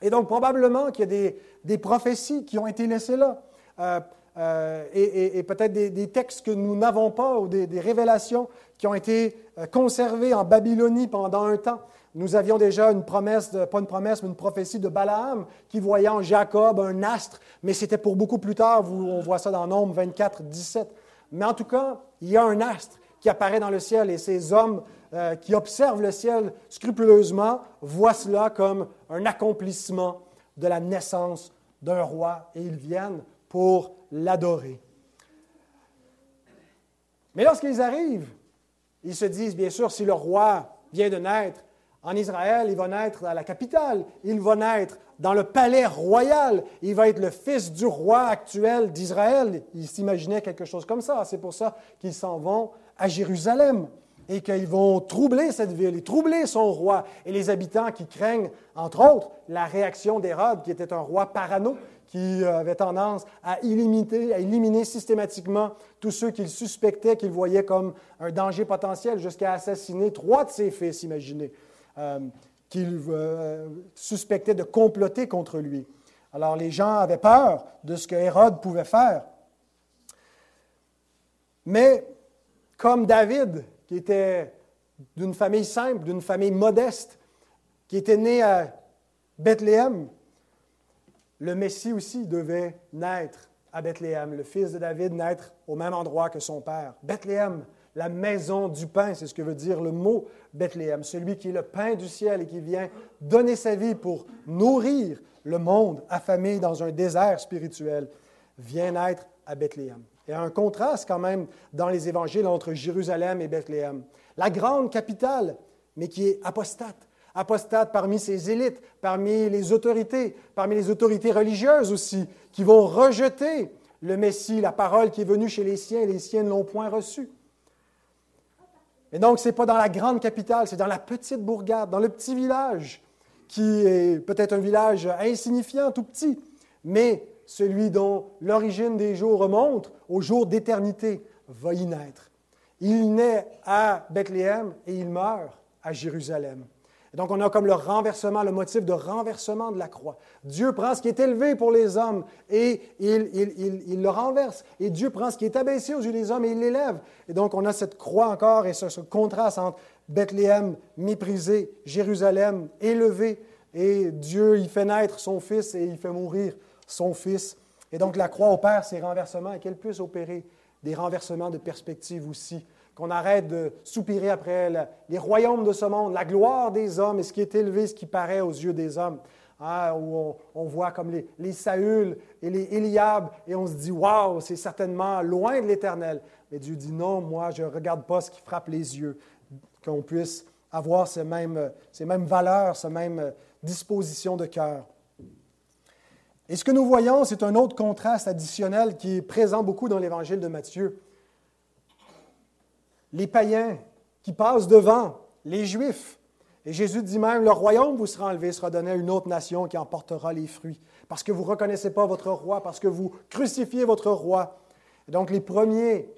Et donc probablement qu'il y a des, prophéties qui ont été laissées là. Euh, euh, et, peut-être des, textes que nous n'avons pas ou des, révélations qui ont été euh, conservées en Babylonie pendant un temps. Nous avions déjà une promesse, pas une promesse, mais une prophétie de Balaam qui voyait en Jacob un astre, mais c'était pour beaucoup plus tard. on voit ça dans Nombre 24, 17. Mais en tout cas, il y a un astre qui apparaît dans le ciel et ces hommes qui observent le ciel scrupuleusement voient cela comme un accomplissement de la naissance d'un roi et ils viennent pour l'adorer. Mais lorsqu'ils arrivent, ils se disent, bien sûr, si le roi vient de naître, en Israël, il va naître dans la capitale, il va naître dans le palais royal, il va être le fils du roi actuel d'Israël. Ils s'imaginaient quelque chose comme ça. C'est pour ça qu'ils s'en vont à Jérusalem et qu'ils vont troubler cette ville et troubler son roi et les habitants qui craignent, entre autres, la réaction d'Hérode, qui était un roi parano, qui avait tendance à éliminer, à éliminer systématiquement tous ceux qu'il suspectait, qu'il voyait comme un danger potentiel, jusqu'à assassiner trois de ses fils, imaginez. Euh, qu'il euh, suspectait de comploter contre lui. Alors les gens avaient peur de ce que Hérode pouvait faire. Mais comme David, qui était d'une famille simple, d'une famille modeste, qui était né à Bethléem, le Messie aussi devait naître à Bethléem, le fils de David naître au même endroit que son père. Bethléem, la maison du pain, c'est ce que veut dire le mot Bethléem, celui qui est le pain du ciel et qui vient donner sa vie pour nourrir le monde affamé dans un désert spirituel, vient naître à Bethléem. Il y a un contraste quand même dans les évangiles entre Jérusalem et Bethléem. La grande capitale, mais qui est apostate. Apostate parmi ses élites, parmi les autorités, parmi les autorités religieuses aussi, qui vont rejeter le Messie, la parole qui est venue chez les siens, et les siens ne l'ont point reçue. Et donc, ce n'est pas dans la grande capitale, c'est dans la petite bourgade, dans le petit village, qui est peut-être un village insignifiant, tout petit, mais celui dont l'origine des jours remonte au jour d'éternité va y naître. Il naît à Bethléem et il meurt à Jérusalem donc, on a comme le renversement, le motif de renversement de la croix. Dieu prend ce qui est élevé pour les hommes et il, le renverse. Et Dieu prend ce qui est abaissé aux yeux des hommes et il l'élève. Et donc, on a cette croix encore et ce, contraste entre Bethléem méprisé, Jérusalem élevé. Et Dieu, il fait naître son fils et il fait mourir son fils. Et donc, la croix opère ces renversements et qu'elle puisse opérer des renversements de perspective aussi qu'on arrête de soupirer après les royaumes de ce monde, la gloire des hommes et ce qui est élevé, ce qui paraît aux yeux des hommes. Hein, où on, voit comme les, les, Saül et les Eliab, et on se dit, waouh, c'est certainement loin de l'éternel. Mais Dieu dit, non, moi, je ne regarde pas ce qui frappe les yeux, qu'on puisse avoir ces mêmes, ces mêmes valeurs, ces mêmes dispositions de cœur. Et ce que nous voyons, c'est un autre contraste additionnel qui est présent beaucoup dans l'évangile de Matthieu les païens qui passent devant les Juifs. Et Jésus dit même, le royaume vous sera enlevé, sera donné à une autre nation qui en portera les fruits, parce que vous ne reconnaissez pas votre roi, parce que vous crucifiez votre roi. Et donc les premiers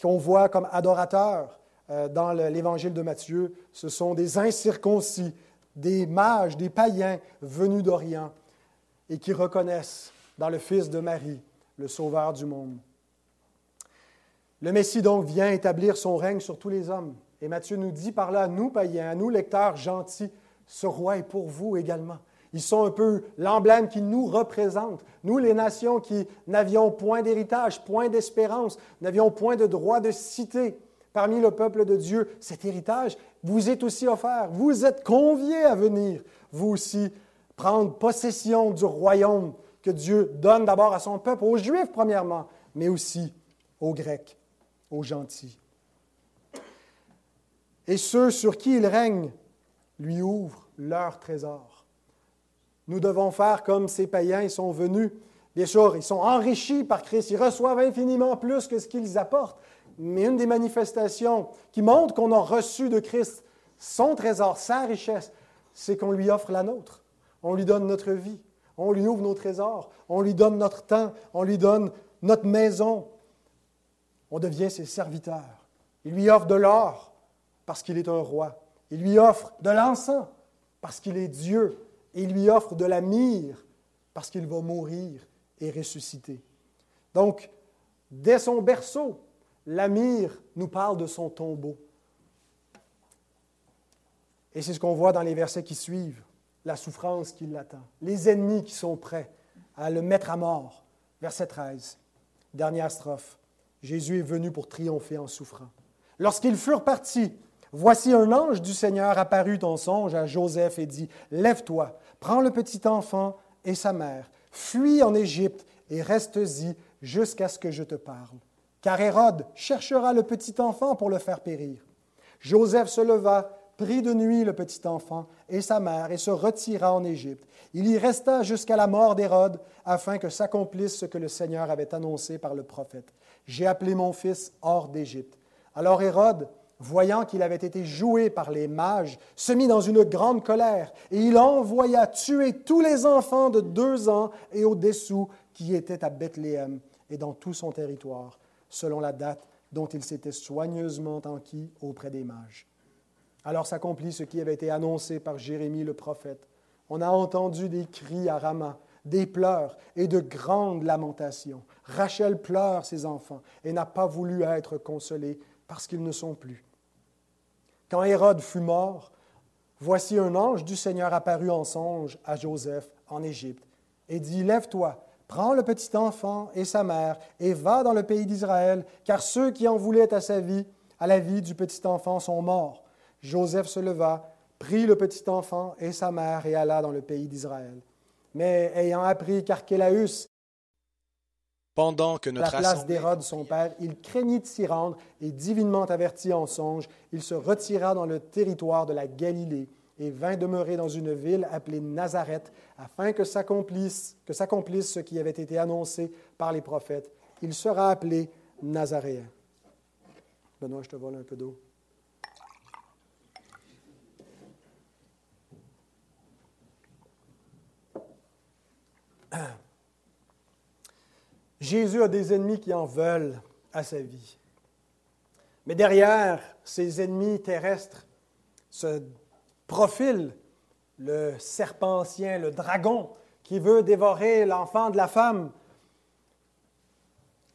qu'on voit comme adorateurs euh, dans l'évangile de Matthieu, ce sont des incirconcis, des mages, des païens venus d'Orient, et qui reconnaissent dans le Fils de Marie le Sauveur du monde. Le Messie donc vient établir son règne sur tous les hommes. Et Matthieu nous dit par là, nous païens, à nous lecteurs gentils, ce roi est pour vous également. Ils sont un peu l'emblème qui nous représente. Nous, les nations qui n'avions point d'héritage, point d'espérance, n'avions point de droit de cité parmi le peuple de Dieu, cet héritage vous est aussi offert. Vous êtes conviés à venir, vous aussi, prendre possession du royaume que Dieu donne d'abord à son peuple, aux Juifs premièrement, mais aussi aux Grecs, aux gentils. Et ceux sur qui il règne lui ouvrent leur trésor. Nous devons faire comme ces païens, ils sont venus. Bien sûr, ils sont enrichis par Christ, ils reçoivent infiniment plus que ce qu'ils apportent. Mais une des manifestations qui montre qu'on a reçu de Christ son trésor, sa richesse, c'est qu'on lui offre la nôtre. On lui donne notre vie, on lui ouvre nos trésors, on lui donne notre temps, on lui donne notre maison. On devient ses serviteurs. Il lui offre de l'or parce qu'il est un roi. Il lui offre de l'encens parce qu'il est Dieu et il lui offre de la myrrhe parce qu'il va mourir et ressusciter. Donc, dès son berceau, la myrrhe nous parle de son tombeau. Et c'est ce qu'on voit dans les versets qui suivent, la souffrance qui l'attend, les ennemis qui sont prêts à le mettre à mort. Verset 13, dernière strophe. Jésus est venu pour triompher en souffrant. Lorsqu'ils furent partis, voici un ange du Seigneur apparut en songe à Joseph et dit, Lève-toi, Prends le petit enfant et sa mère, fuis en Égypte et reste-y jusqu'à ce que je te parle. Car Hérode cherchera le petit enfant pour le faire périr. Joseph se leva, prit de nuit le petit enfant et sa mère et se retira en Égypte. Il y resta jusqu'à la mort d'Hérode afin que s'accomplisse ce que le Seigneur avait annoncé par le prophète. J'ai appelé mon fils hors d'Égypte. Alors Hérode, voyant qu'il avait été joué par les mages, se mit dans une grande colère, et il envoya tuer tous les enfants de deux ans et au-dessous qui étaient à Bethléem et dans tout son territoire, selon la date dont il s'était soigneusement enquis auprès des mages. Alors s'accomplit ce qui avait été annoncé par Jérémie le prophète. On a entendu des cris à Rama, des pleurs et de grandes lamentations. Rachel pleure ses enfants et n'a pas voulu être consolée parce qu'ils ne sont plus. Quand Hérode fut mort, voici un ange du Seigneur apparut en songe à Joseph en Égypte et dit, Lève-toi, prends le petit enfant et sa mère et va dans le pays d'Israël, car ceux qui en voulaient à sa vie, à la vie du petit enfant, sont morts. Joseph se leva, prit le petit enfant et sa mère et alla dans le pays d'Israël. Mais ayant appris qu'Archélaüs pendant que notre la place d'Hérode, son père, il craignit de s'y rendre et divinement averti en songe, il se retira dans le territoire de la Galilée et vint demeurer dans une ville appelée Nazareth, afin que s'accomplisse, que s'accomplisse ce qui avait été annoncé par les prophètes. Il sera appelé Nazaréen. Benoît, je te vole un peu d'eau. Jésus a des ennemis qui en veulent à sa vie. Mais derrière ces ennemis terrestres se profile le serpent ancien, le dragon, qui veut dévorer l'enfant de la femme,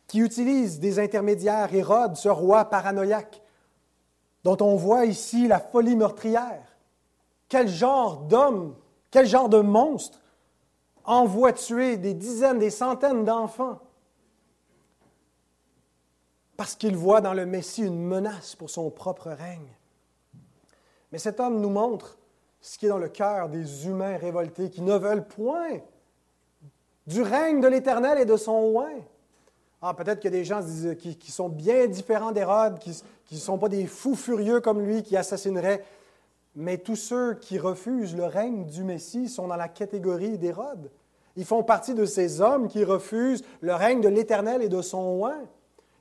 qui utilise des intermédiaires, Hérode, ce roi paranoïaque, dont on voit ici la folie meurtrière. Quel genre d'homme, quel genre de monstre envoie tuer des dizaines, des centaines d'enfants parce qu'il voit dans le Messie une menace pour son propre règne. Mais cet homme nous montre ce qui est dans le cœur des humains révoltés qui ne veulent point du règne de l'Éternel et de son oin. Ah, peut-être qu'il y a des gens qui, sont bien différents d'Hérode, qui ne sont pas des fous furieux comme lui qui assassineraient, mais tous ceux qui refusent le règne du Messie sont dans la catégorie d'Hérode. Ils font partie de ces hommes qui refusent le règne de l'Éternel et de son oin.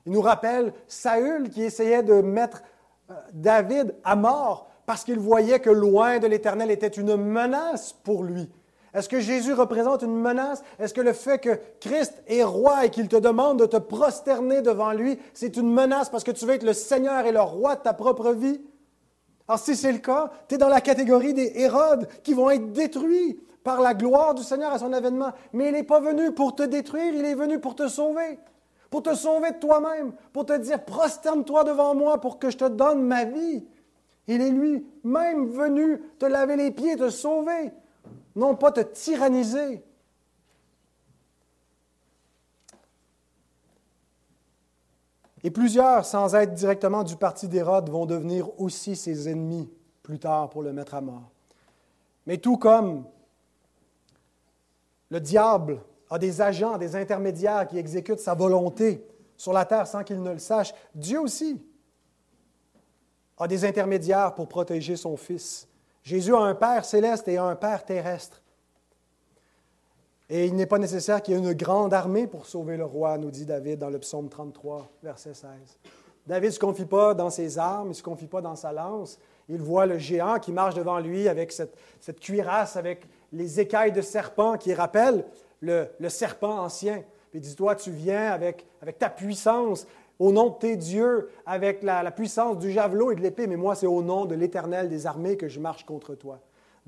Il nous rappelle Saül qui essayait de mettre euh, David à mort parce qu'il voyait que loin de l'Éternel était une menace pour lui. Est-ce que Jésus représente une menace? Est-ce que le fait que Christ est roi et qu'il te demande de te prosterner devant lui, c'est une menace parce que tu veux être le Seigneur et le roi de ta propre vie? Alors si c'est le cas, tu es dans la catégorie des Hérodes qui vont être détruits par la gloire du Seigneur à son avènement. Mais il n'est pas venu pour te détruire, il est venu pour te sauver pour te sauver de toi-même, pour te dire, prosterne-toi devant moi pour que je te donne ma vie. Il est lui-même venu te laver les pieds, te sauver. non pas te tyranniser. Et plusieurs, sans être directement du parti d'Hérode, vont devenir aussi ses ennemis plus tard pour le mettre à mort. Mais tout comme le diable a des agents, des intermédiaires qui exécutent sa volonté sur la terre sans qu'il ne le sache, Dieu aussi a des intermédiaires pour protéger son Fils. Jésus a un Père céleste et un Père terrestre. Et il n'est pas nécessaire qu'il y ait une grande armée pour sauver le roi, nous dit David dans le psaume 33, verset 16. David ne se confie pas dans ses armes, il ne se confie pas dans sa lance. Il voit le géant qui marche devant lui avec cette, cuirasse, avec les écailles de serpent qui rappellent le, serpent ancien. Puis dis-toi, tu viens avec, avec ta puissance, au nom de tes dieux, avec la, la puissance du javelot et de l'épée, mais moi, c'est au nom de l'Éternel des armées que je marche contre toi.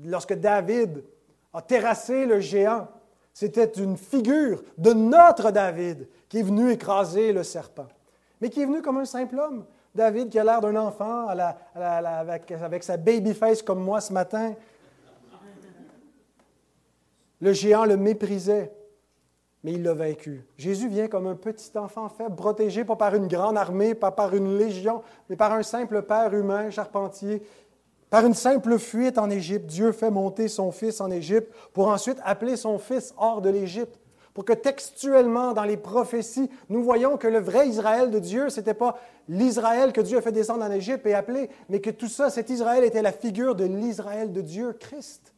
Lorsque David a terrassé le géant, c'était une figure de notre David qui est venu écraser le serpent, mais qui est venu comme un simple homme. David qui a l'air d'un enfant avec, sa baby face comme moi ce matin. Le géant le méprisait, mais il l'a vaincu. Jésus vient comme un petit enfant faible, protégé pas par une grande armée, pas par une légion, mais par un simple père humain, charpentier, par une simple fuite en Égypte, Dieu fait monter son fils en Égypte pour ensuite appeler son fils hors de l'Égypte. Pour que textuellement, dans les prophéties, nous voyons que le vrai Israël de Dieu, ce n'était pas l'Israël que Dieu a fait descendre en Égypte et appelé, mais que tout ça, cet Israël était la figure de l'Israël de Dieu, Christ,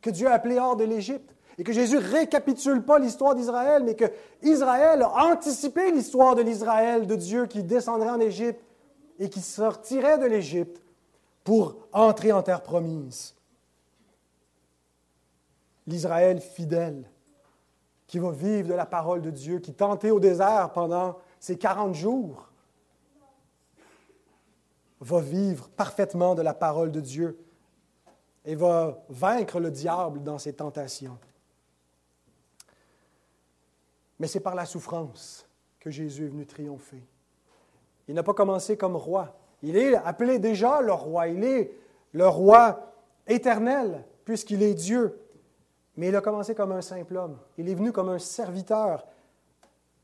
que Dieu a appelé hors de l'Égypte. Et que Jésus récapitule pas l'histoire d'Israël, mais que Israël a anticipé l'histoire de l'Israël de Dieu qui descendrait en Égypte et qui sortirait de l'Égypte pour entrer en terre promise. L'Israël fidèle qui va vivre de la parole de Dieu, qui tentait au désert pendant ces 40 jours, va vivre parfaitement de la parole de Dieu et va vaincre le diable dans ses tentations. Mais c'est par la souffrance que Jésus est venu triompher. Il n'a pas commencé comme roi, il est appelé déjà le roi. Il est le roi éternel, puisqu'il est Dieu. Mais il a commencé comme un simple homme. Il est venu comme un serviteur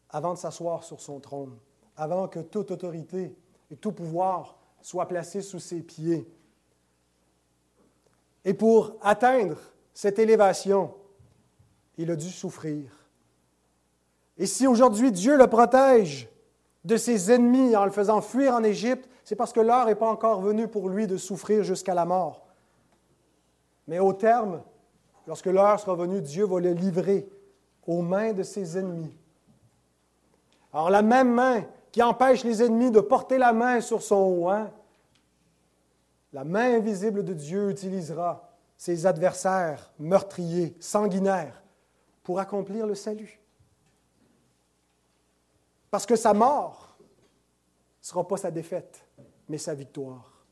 avant de s'asseoir sur son trône, avant que toute autorité et tout pouvoir soient placés sous ses pieds. Et pour atteindre cette élévation, il a dû souffrir. Et si aujourd'hui Dieu le protège de ses ennemis en le faisant fuir en Égypte, c'est parce que l'heure n'est pas encore venue pour lui de souffrir jusqu'à la mort. Mais au terme, lorsque l'heure sera venue, Dieu va le livrer aux mains de ses ennemis. Alors la même main qui empêche les ennemis de porter la main sur son oint, la main invisible de Dieu utilisera ses adversaires meurtriers, sanguinaires, pour accomplir le salut. Parce que sa mort ne sera pas sa défaite mais sa victoire.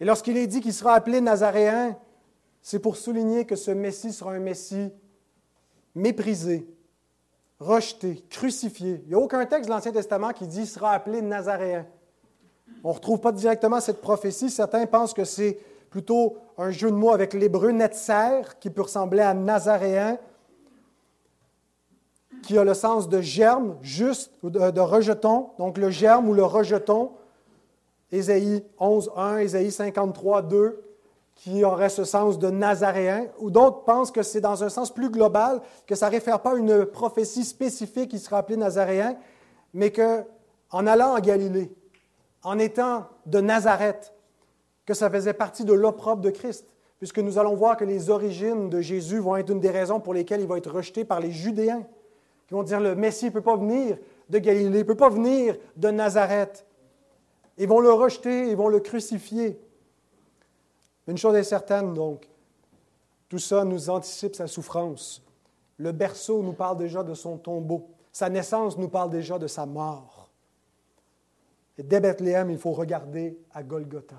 Et lorsqu'il est dit qu'il sera appelé Nazaréen, c'est pour souligner que ce Messie sera un Messie méprisé, rejeté, crucifié. Il n'y a aucun texte de l'Ancien Testament qui dit sera appelé Nazaréen. On ne retrouve pas directement cette prophétie. Certains pensent que c'est plutôt un jeu de mots avec l'hébreu Netzer, qui peut ressembler à Nazaréen, qui a le sens de germe, juste, de, de rejeton, donc le germe ou le rejeton. Ésaïe 11, 1, Ésaïe 53, 2, qui aurait ce sens de nazaréen, ou d'autres pensent que c'est dans un sens plus global, que ça ne réfère pas à une prophétie spécifique qui sera appelée nazaréen, mais que en allant en Galilée, en étant de Nazareth, que ça faisait partie de l'opprobre de Christ, puisque nous allons voir que les origines de Jésus vont être une des raisons pour lesquelles il va être rejeté par les Judéens, qui vont dire le Messie ne peut pas venir de Galilée, ne peut pas venir de Nazareth. Ils vont le rejeter, ils vont le crucifier. Une chose est certaine, donc, tout ça nous anticipe sa souffrance. Le berceau nous parle déjà de son tombeau. Sa naissance nous parle déjà de sa mort. Et dès Bethléem, il faut regarder à Golgotha.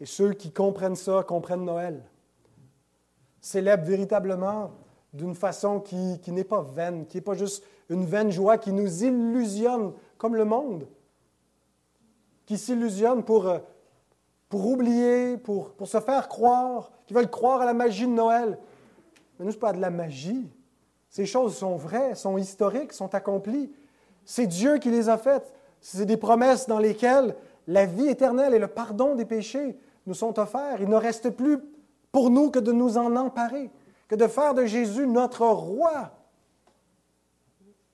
Et ceux qui comprennent ça comprennent Noël. Célèbrent véritablement d'une façon qui, n'est pas vaine, qui n'est pas juste une vaine joie qui nous illusionne comme le monde qui s'illusionne pour, euh, pour oublier, pour, pour se faire croire, qui veulent croire à la magie de Noël. Mais nous, ce n'est pas de la magie. Ces choses sont vraies, sont historiques, sont accomplies. C'est Dieu qui les a faites. C'est des promesses dans lesquelles la vie éternelle et le pardon des péchés nous sont offerts. Il ne reste plus pour nous que de nous en emparer, que de faire de Jésus notre roi.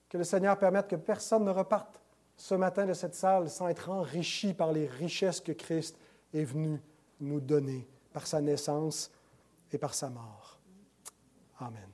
Que le Seigneur permette que personne ne reparte ce matin de cette salle sans être enrichi par les richesses que Christ est venu nous donner par sa naissance et par sa mort. Amen.